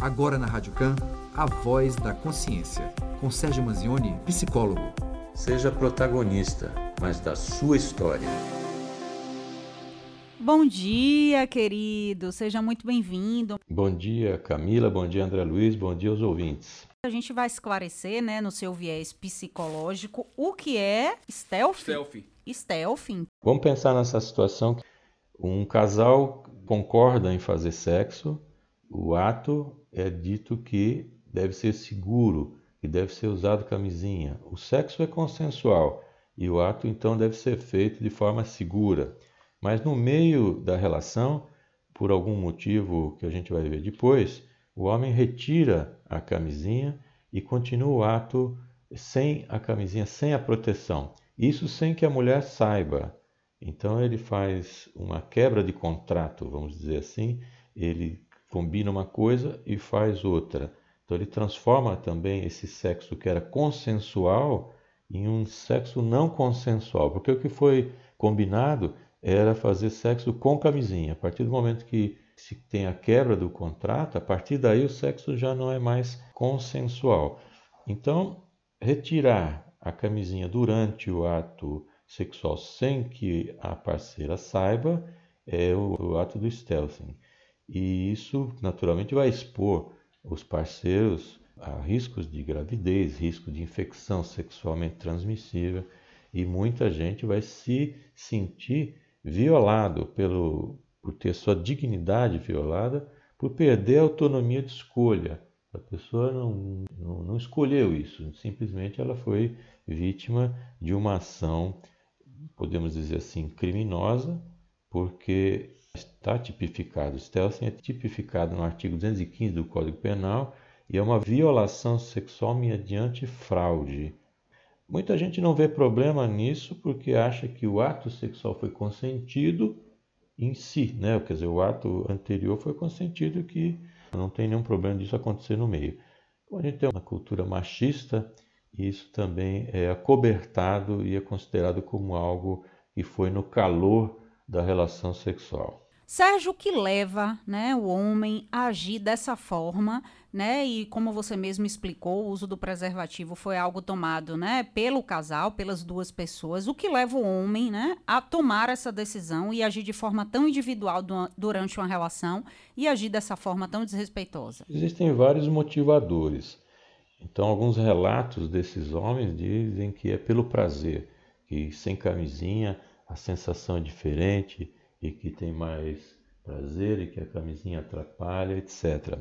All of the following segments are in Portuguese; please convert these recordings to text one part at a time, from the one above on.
Agora na Rádio Can, a voz da consciência, com Sérgio Manzioni, psicólogo. Seja protagonista, mas da sua história. Bom dia, querido. Seja muito bem-vindo. Bom dia, Camila. Bom dia, André Luiz. Bom dia aos ouvintes. A gente vai esclarecer, né, no seu viés psicológico, o que é stealth. Stealth. Stealth. Vamos pensar nessa situação. Um casal concorda em fazer sexo, o ato é dito que deve ser seguro, que deve ser usado camisinha. O sexo é consensual e o ato então deve ser feito de forma segura. Mas no meio da relação, por algum motivo que a gente vai ver depois, o homem retira a camisinha e continua o ato sem a camisinha, sem a proteção. Isso sem que a mulher saiba. Então ele faz uma quebra de contrato, vamos dizer assim. Ele combina uma coisa e faz outra. Então ele transforma também esse sexo que era consensual em um sexo não consensual, porque o que foi combinado era fazer sexo com camisinha. A partir do momento que se tem a quebra do contrato, a partir daí o sexo já não é mais consensual. Então, retirar a camisinha durante o ato sexual sem que a parceira saiba é o, o ato do stealthing. E isso, naturalmente, vai expor os parceiros a riscos de gravidez, risco de infecção sexualmente transmissível, e muita gente vai se sentir violado pelo, por ter sua dignidade violada, por perder a autonomia de escolha. A pessoa não, não, não escolheu isso, simplesmente ela foi vítima de uma ação, podemos dizer assim, criminosa, porque está tipificado, stealthing é tipificado no artigo 215 do Código Penal e é uma violação sexual mediante fraude. Muita gente não vê problema nisso porque acha que o ato sexual foi consentido em si, né? Quer dizer, o ato anterior foi consentido que não tem nenhum problema disso acontecer no meio. Como a gente tem uma cultura machista, isso também é acobertado e é considerado como algo que foi no calor da relação sexual. Sérgio, o que leva né, o homem a agir dessa forma, né? E como você mesmo explicou, o uso do preservativo foi algo tomado né, pelo casal, pelas duas pessoas. O que leva o homem né, a tomar essa decisão e agir de forma tão individual durante uma relação e agir dessa forma tão desrespeitosa? Existem vários motivadores. Então, alguns relatos desses homens dizem que é pelo prazer, que sem camisinha a sensação é diferente e que tem mais prazer e que a camisinha atrapalha, etc.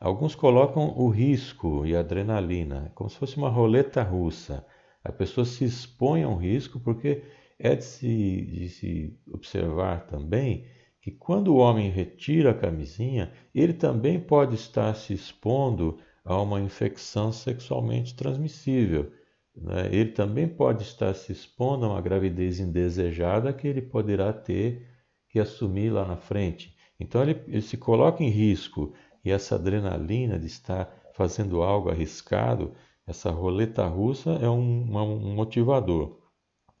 Alguns colocam o risco e a adrenalina, como se fosse uma roleta russa. A pessoa se expõe a um risco porque é de se, de se observar também que quando o homem retira a camisinha, ele também pode estar se expondo a uma infecção sexualmente transmissível. Né? Ele também pode estar se expondo a uma gravidez indesejada que ele poderá ter que assumir lá na frente. Então ele, ele se coloca em risco e essa adrenalina de estar fazendo algo arriscado, essa roleta russa é um, um motivador.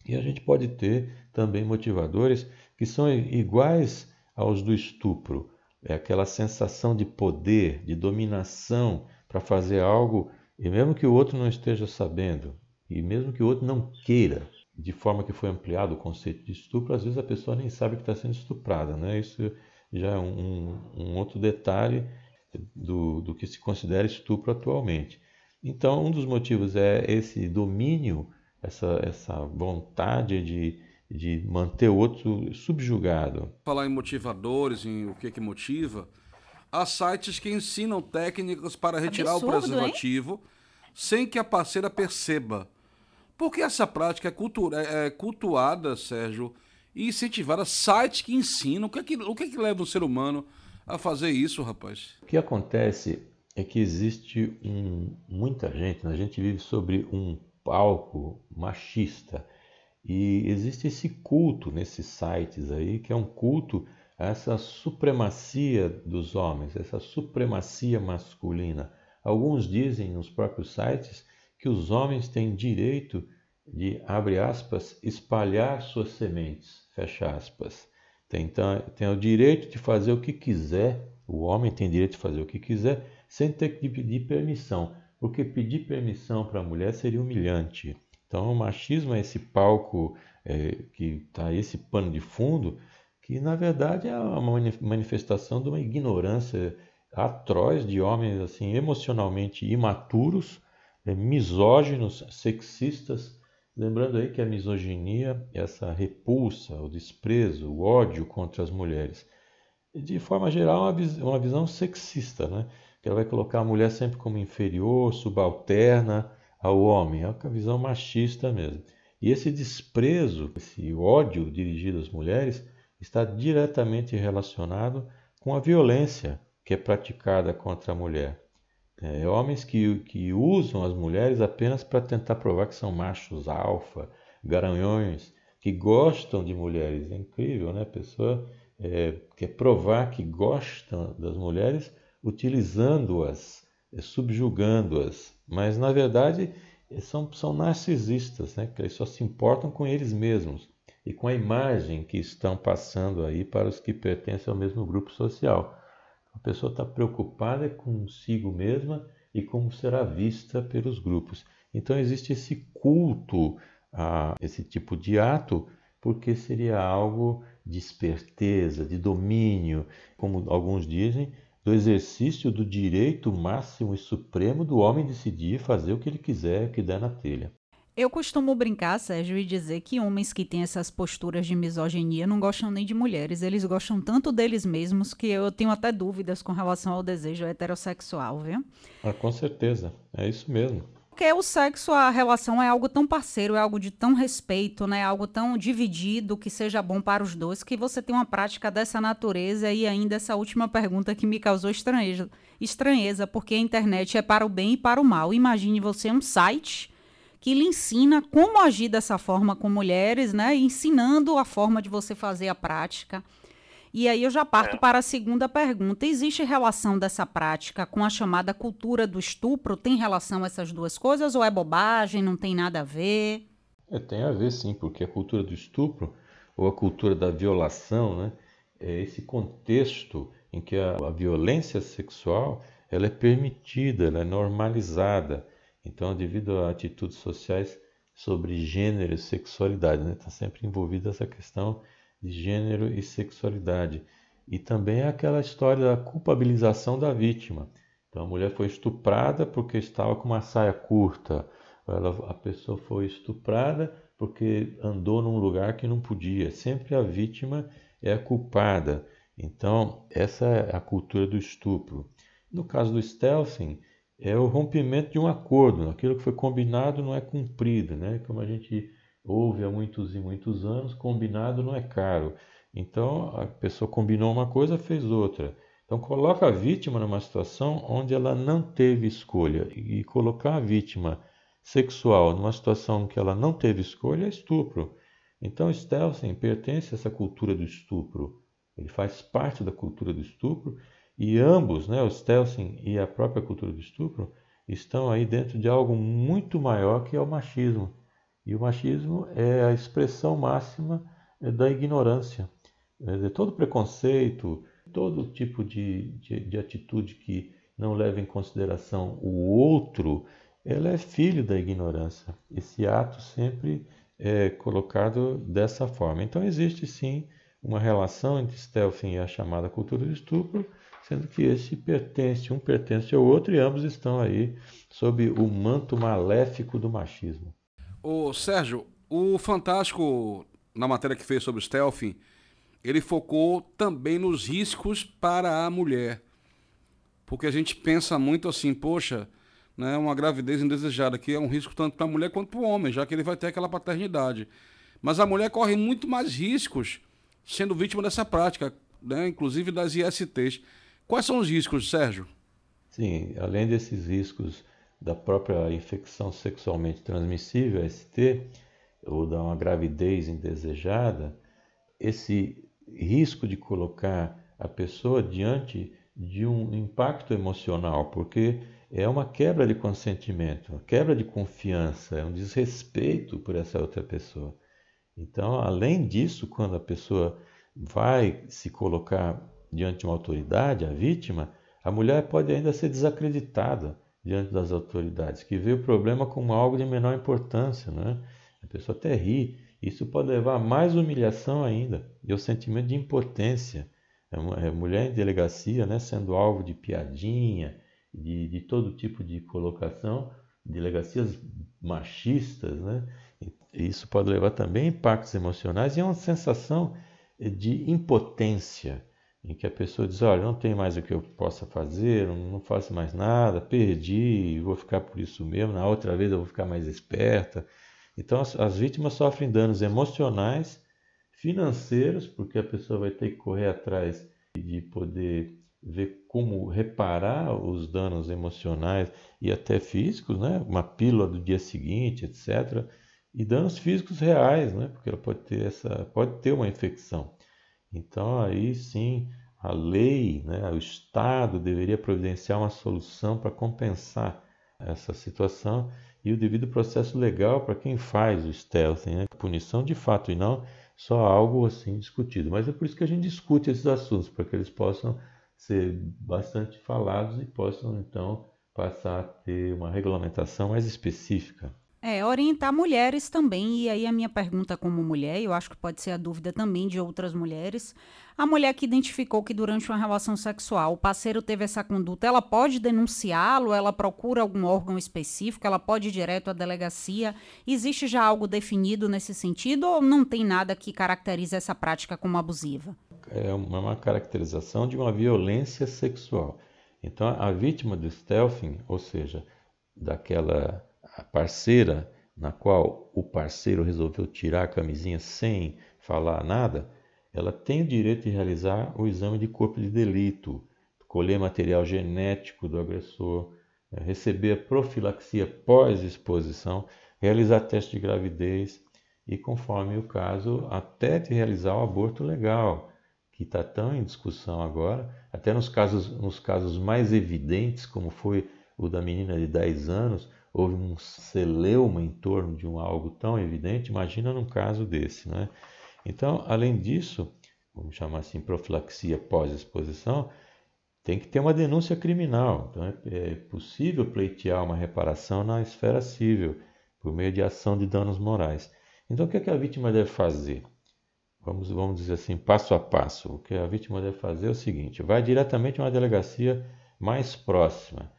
E a gente pode ter também motivadores que são iguais aos do estupro. É aquela sensação de poder, de dominação para fazer algo, e mesmo que o outro não esteja sabendo, e mesmo que o outro não queira, de forma que foi ampliado o conceito de estupro, às vezes a pessoa nem sabe que está sendo estuprada. Né? Isso já é um, um outro detalhe do, do que se considera estupro atualmente. Então, um dos motivos é esse domínio, essa, essa vontade de, de manter o outro subjugado. Falar em motivadores, em o que, que motiva, há sites que ensinam técnicas para retirar Absurdo, o preservativo hein? sem que a parceira perceba. Porque essa prática é, cultura, é, é cultuada, Sérgio, e incentivada sites que ensinam. O que, é que, o que, é que leva o ser humano a fazer isso, rapaz? O que acontece é que existe um, muita gente, né? a gente vive sobre um palco machista e existe esse culto nesses sites aí, que é um culto a essa supremacia dos homens, essa supremacia masculina. Alguns dizem nos próprios sites que os homens têm direito de, abre aspas, espalhar suas sementes, fecha aspas. Tem, tem o direito de fazer o que quiser O homem tem direito de fazer o que quiser sem ter que pedir permissão, porque pedir permissão para a mulher seria humilhante. Então, o machismo é esse palco é, que está esse pano de fundo, que na verdade é uma manifestação de uma ignorância atroz de homens assim emocionalmente imaturos, misóginos, sexistas. Lembrando aí que a misoginia, essa repulsa, o desprezo, o ódio contra as mulheres, de forma geral, uma, vis uma visão sexista, né? que ela vai colocar a mulher sempre como inferior, subalterna ao homem. É uma visão machista mesmo. E esse desprezo, esse ódio dirigido às mulheres, está diretamente relacionado com a violência que é praticada contra a mulher. É, homens que, que usam as mulheres apenas para tentar provar que são machos alfa, garanhões, que gostam de mulheres. É incrível, né? A pessoa é, quer provar que gosta das mulheres utilizando-as, é, subjugando-as. Mas, na verdade, são, são narcisistas, né? que só se importam com eles mesmos e com a imagem que estão passando aí para os que pertencem ao mesmo grupo social. A pessoa está preocupada consigo mesma e como será vista pelos grupos. Então existe esse culto a esse tipo de ato, porque seria algo de esperteza, de domínio, como alguns dizem, do exercício do direito máximo e supremo do homem decidir fazer o que ele quiser, que der na telha. Eu costumo brincar, Sérgio, e dizer que homens que têm essas posturas de misoginia não gostam nem de mulheres, eles gostam tanto deles mesmos que eu tenho até dúvidas com relação ao desejo heterossexual, viu? Ah, com certeza, é isso mesmo porque o sexo, a relação é algo tão parceiro, é algo de tão respeito, né? Algo tão dividido que seja bom para os dois, que você tem uma prática dessa natureza e ainda essa última pergunta que me causou estranheza, estranheza, porque a internet é para o bem e para o mal. Imagine você um site que lhe ensina como agir dessa forma com mulheres, né? Ensinando a forma de você fazer a prática. E aí eu já parto é. para a segunda pergunta. Existe relação dessa prática com a chamada cultura do estupro? Tem relação essas duas coisas ou é bobagem, não tem nada a ver? É, tem a ver sim, porque a cultura do estupro ou a cultura da violação, né, é esse contexto em que a, a violência sexual ela é permitida, ela é normalizada. Então, devido a atitudes sociais sobre gênero e sexualidade, está né, tá sempre envolvida essa questão de gênero e sexualidade. E também aquela história da culpabilização da vítima. Então a mulher foi estuprada porque estava com uma saia curta. Ela, a pessoa foi estuprada porque andou num lugar que não podia. Sempre a vítima é a culpada. Então, essa é a cultura do estupro. No caso do stealthing, é o rompimento de um acordo. Aquilo que foi combinado não é cumprido, né? Como a gente houve há muitos e muitos anos, combinado não é caro. Então a pessoa combinou uma coisa, fez outra. Então coloca a vítima numa situação onde ela não teve escolha e colocar a vítima sexual numa situação que ela não teve escolha é estupro. Então Stelsen pertence a essa cultura do estupro. Ele faz parte da cultura do estupro e ambos, né, o Stelsen e a própria cultura do estupro, estão aí dentro de algo muito maior que é o machismo. E o machismo é a expressão máxima é, da ignorância. De todo preconceito, todo tipo de, de, de, atitude que não leva em consideração o outro, ela é filho da ignorância. Esse ato sempre é colocado dessa forma. Então existe sim uma relação entre Stelfin e a chamada cultura do estupro, sendo que esse pertence, um pertence ao outro e ambos estão aí sob o manto maléfico do machismo. Ô, Sérgio, o Fantástico, na matéria que fez sobre o stealthing, ele focou também nos riscos para a mulher. Porque a gente pensa muito assim, poxa, né, uma gravidez indesejada que é um risco tanto para a mulher quanto para o homem, já que ele vai ter aquela paternidade. Mas a mulher corre muito mais riscos sendo vítima dessa prática, né, inclusive das ISTs. Quais são os riscos, Sérgio? Sim, além desses riscos da própria infecção sexualmente transmissível, ST, ou da uma gravidez indesejada, esse risco de colocar a pessoa diante de um impacto emocional, porque é uma quebra de consentimento, uma quebra de confiança, é um desrespeito por essa outra pessoa. Então, além disso, quando a pessoa vai se colocar diante de uma autoridade, a vítima, a mulher pode ainda ser desacreditada diante das autoridades, que vê o problema como algo de menor importância, né? A pessoa até ri. Isso pode levar a mais humilhação ainda e ao sentimento de impotência. A é mulher em delegacia, né, sendo alvo de piadinha, de, de todo tipo de colocação, delegacias machistas, né? Isso pode levar também a impactos emocionais e a uma sensação de impotência, em que a pessoa diz: Olha, não tem mais o que eu possa fazer, não faço mais nada, perdi, vou ficar por isso mesmo, na outra vez eu vou ficar mais esperta. Então, as, as vítimas sofrem danos emocionais, financeiros, porque a pessoa vai ter que correr atrás de poder ver como reparar os danos emocionais e até físicos, né? uma pílula do dia seguinte, etc e danos físicos reais, né? Porque ela pode ter essa, pode ter uma infecção. Então aí sim a lei, né, o Estado deveria providenciar uma solução para compensar essa situação e o devido processo legal para quem faz o stealthing, né? punição de fato e não só algo assim discutido. Mas é por isso que a gente discute esses assuntos, para que eles possam ser bastante falados e possam então passar a ter uma regulamentação mais específica. É, orientar mulheres também, e aí a minha pergunta como mulher, eu acho que pode ser a dúvida também de outras mulheres. A mulher que identificou que durante uma relação sexual o parceiro teve essa conduta, ela pode denunciá-lo, ela procura algum órgão específico, ela pode ir direto à delegacia. Existe já algo definido nesse sentido ou não tem nada que caracterize essa prática como abusiva? É uma caracterização de uma violência sexual. Então, a vítima do stealthing, ou seja, daquela a parceira na qual o parceiro resolveu tirar a camisinha sem falar nada, ela tem o direito de realizar o exame de corpo de delito, colher material genético do agressor, eh, receber a profilaxia pós-exposição, realizar teste de gravidez e, conforme o caso, até de realizar o aborto legal, que está tão em discussão agora, até nos casos, nos casos mais evidentes, como foi o da menina de 10 anos, houve um celeuma em torno de um algo tão evidente, imagina num caso desse, né? Então, além disso, vamos chamar assim, profilaxia pós-exposição, tem que ter uma denúncia criminal. Então, é, é possível pleitear uma reparação na esfera civil, por meio de ação de danos morais. Então, o que, é que a vítima deve fazer? Vamos, vamos dizer assim, passo a passo. O que a vítima deve fazer é o seguinte: vai diretamente a uma delegacia mais próxima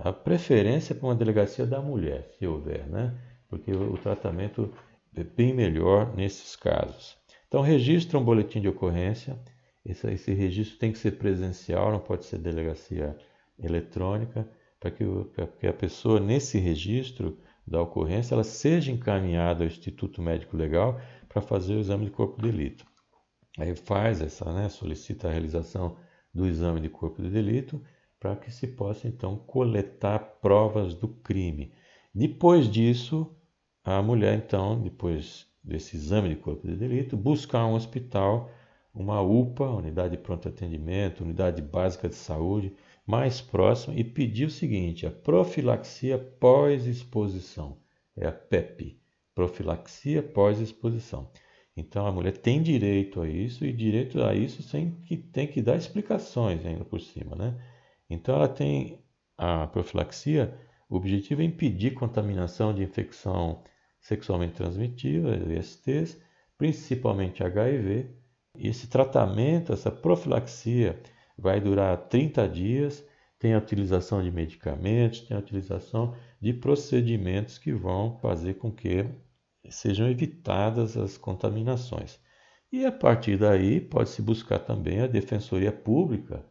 a preferência para uma delegacia da mulher, se houver, né? Porque o tratamento é bem melhor nesses casos. Então, registra um boletim de ocorrência. Esse, esse registro tem que ser presencial, não pode ser delegacia eletrônica, para que, que a pessoa, nesse registro da ocorrência, ela seja encaminhada ao Instituto Médico Legal para fazer o exame de corpo de delito. Aí faz essa, né, solicita a realização do exame de corpo de delito para que se possa então coletar provas do crime. Depois disso, a mulher então, depois desse exame de corpo de delito, buscar um hospital, uma UPA, unidade de pronto atendimento, unidade básica de saúde, mais próxima e pedir o seguinte: a profilaxia pós-exposição, é a PEP, profilaxia pós-exposição. Então a mulher tem direito a isso e direito a isso sem que tem que dar explicações ainda por cima, né? Então, ela tem a profilaxia, o objetivo é impedir contaminação de infecção sexualmente transmitida, ISTs, principalmente HIV. Esse tratamento, essa profilaxia, vai durar 30 dias. Tem a utilização de medicamentos, tem a utilização de procedimentos que vão fazer com que sejam evitadas as contaminações. E a partir daí pode-se buscar também a Defensoria Pública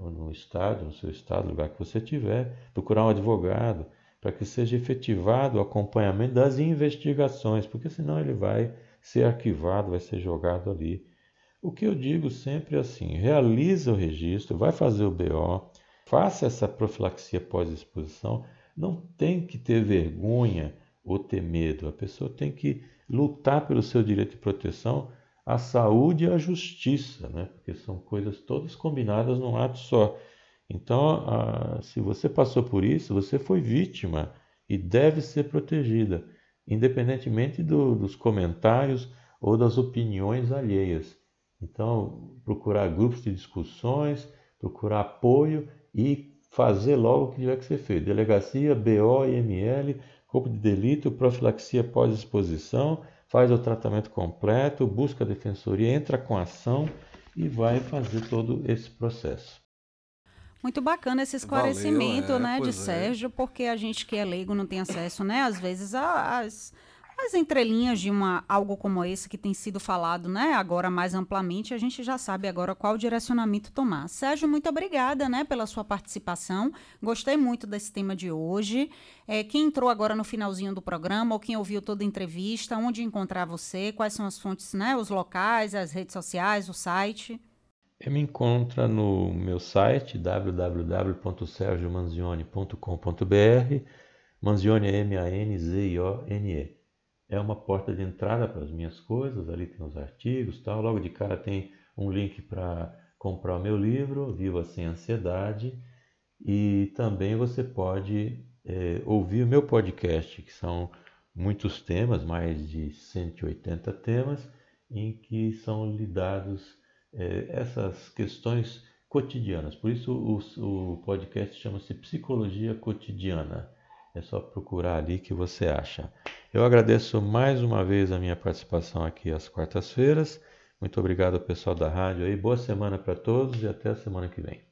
no estado, no seu estado, lugar que você tiver, procurar um advogado para que seja efetivado o acompanhamento das investigações, porque senão ele vai ser arquivado, vai ser jogado ali. O que eu digo sempre é assim: realiza o registro, vai fazer o BO, faça essa profilaxia pós-exposição, não tem que ter vergonha ou ter medo, a pessoa tem que lutar pelo seu direito de proteção a saúde e a justiça, né? porque são coisas todas combinadas num ato só. Então, a, se você passou por isso, você foi vítima e deve ser protegida, independentemente do, dos comentários ou das opiniões alheias. Então, procurar grupos de discussões, procurar apoio e fazer logo o que tiver que ser feito. Delegacia, BO, IML, corpo de delito, profilaxia pós-exposição, faz o tratamento completo, busca a defensoria, entra com ação e vai fazer todo esse processo. Muito bacana esse esclarecimento, Valeu, é, né, de é. Sérgio, porque a gente que é leigo não tem acesso, né, às vezes às as entrelinhas de uma, algo como esse que tem sido falado, né, agora mais amplamente, a gente já sabe agora qual direcionamento tomar. Sérgio, muito obrigada, né, pela sua participação. Gostei muito desse tema de hoje. É, quem entrou agora no finalzinho do programa ou quem ouviu toda a entrevista, onde encontrar você? Quais são as fontes, né, os locais, as redes sociais, o site? Me encontra no meu site www.sergiomanzione.com.br. Manzione é M-A-N-Z-I-O-N-E é uma porta de entrada para as minhas coisas. Ali tem os artigos, tal. Logo de cara tem um link para comprar o meu livro, Viva sem Ansiedade. E também você pode é, ouvir o meu podcast, que são muitos temas, mais de 180 temas, em que são lidados é, essas questões cotidianas. Por isso o, o podcast chama-se Psicologia Cotidiana. É só procurar ali que você acha. Eu agradeço mais uma vez a minha participação aqui às quartas-feiras. Muito obrigado ao pessoal da rádio aí. Boa semana para todos e até a semana que vem.